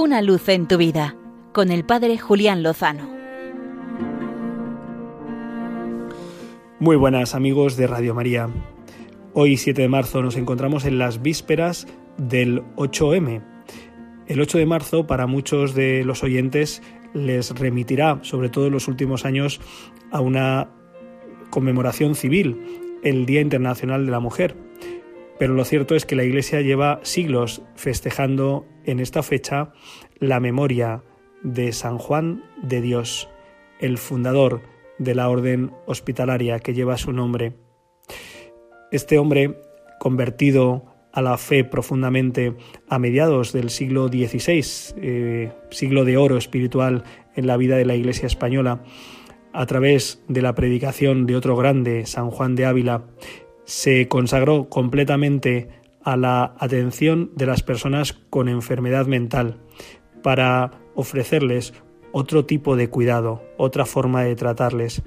Una luz en tu vida con el Padre Julián Lozano. Muy buenas amigos de Radio María. Hoy 7 de marzo nos encontramos en las vísperas del 8M. El 8 de marzo para muchos de los oyentes les remitirá, sobre todo en los últimos años, a una conmemoración civil, el Día Internacional de la Mujer. Pero lo cierto es que la Iglesia lleva siglos festejando en esta fecha la memoria de San Juan de Dios, el fundador de la orden hospitalaria que lleva su nombre. Este hombre, convertido a la fe profundamente a mediados del siglo XVI, eh, siglo de oro espiritual en la vida de la Iglesia española, a través de la predicación de otro grande, San Juan de Ávila, se consagró completamente a la atención de las personas con enfermedad mental para ofrecerles otro tipo de cuidado, otra forma de tratarles.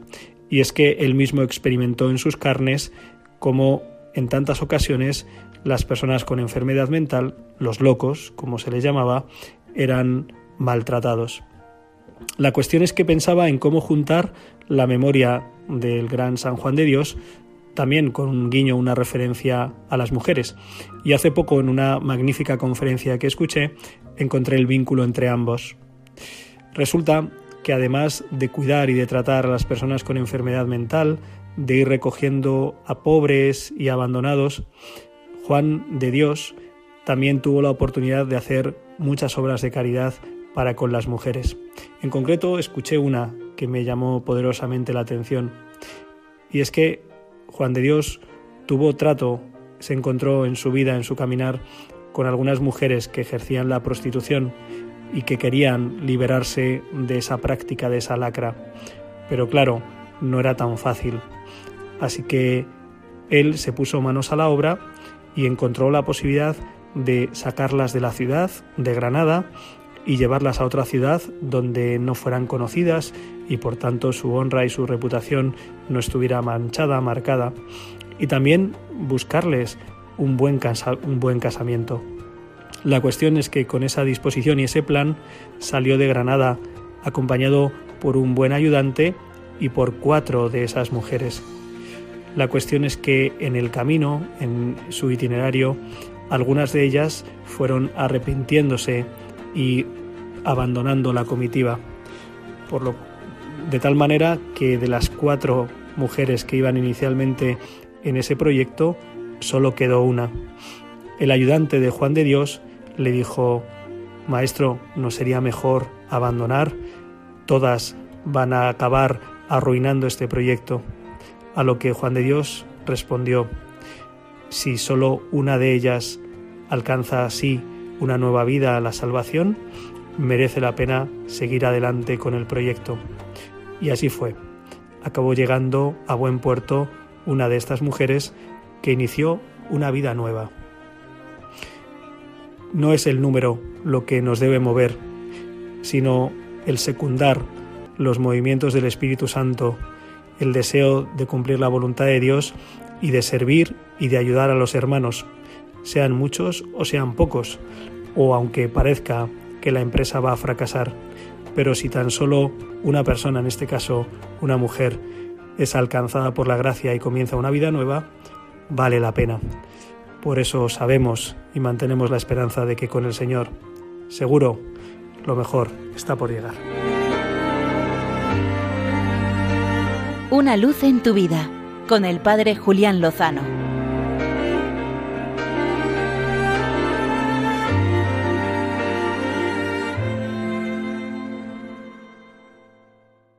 Y es que él mismo experimentó en sus carnes como en tantas ocasiones las personas con enfermedad mental, los locos, como se les llamaba, eran maltratados. La cuestión es que pensaba en cómo juntar la memoria del gran San Juan de Dios también con un guiño, una referencia a las mujeres. Y hace poco, en una magnífica conferencia que escuché, encontré el vínculo entre ambos. Resulta que además de cuidar y de tratar a las personas con enfermedad mental, de ir recogiendo a pobres y abandonados, Juan de Dios también tuvo la oportunidad de hacer muchas obras de caridad para con las mujeres. En concreto, escuché una que me llamó poderosamente la atención, y es que Juan de Dios tuvo trato, se encontró en su vida, en su caminar, con algunas mujeres que ejercían la prostitución y que querían liberarse de esa práctica, de esa lacra. Pero claro, no era tan fácil. Así que él se puso manos a la obra y encontró la posibilidad de sacarlas de la ciudad, de Granada, y llevarlas a otra ciudad donde no fueran conocidas y por tanto su honra y su reputación no estuviera manchada, marcada, y también buscarles un buen, un buen casamiento. La cuestión es que con esa disposición y ese plan salió de Granada acompañado por un buen ayudante y por cuatro de esas mujeres. La cuestión es que en el camino, en su itinerario, algunas de ellas fueron arrepintiéndose y abandonando la comitiva. Por lo, de tal manera que de las cuatro mujeres que iban inicialmente en ese proyecto, solo quedó una. El ayudante de Juan de Dios le dijo, Maestro, ¿no sería mejor abandonar? Todas van a acabar arruinando este proyecto. A lo que Juan de Dios respondió, si solo una de ellas alcanza así una nueva vida a la salvación, merece la pena seguir adelante con el proyecto. Y así fue. Acabó llegando a buen puerto una de estas mujeres que inició una vida nueva. No es el número lo que nos debe mover, sino el secundar los movimientos del Espíritu Santo, el deseo de cumplir la voluntad de Dios y de servir y de ayudar a los hermanos, sean muchos o sean pocos, o aunque parezca que la empresa va a fracasar. Pero si tan solo una persona, en este caso una mujer, es alcanzada por la gracia y comienza una vida nueva, vale la pena. Por eso sabemos y mantenemos la esperanza de que con el Señor, seguro, lo mejor está por llegar. Una luz en tu vida, con el Padre Julián Lozano.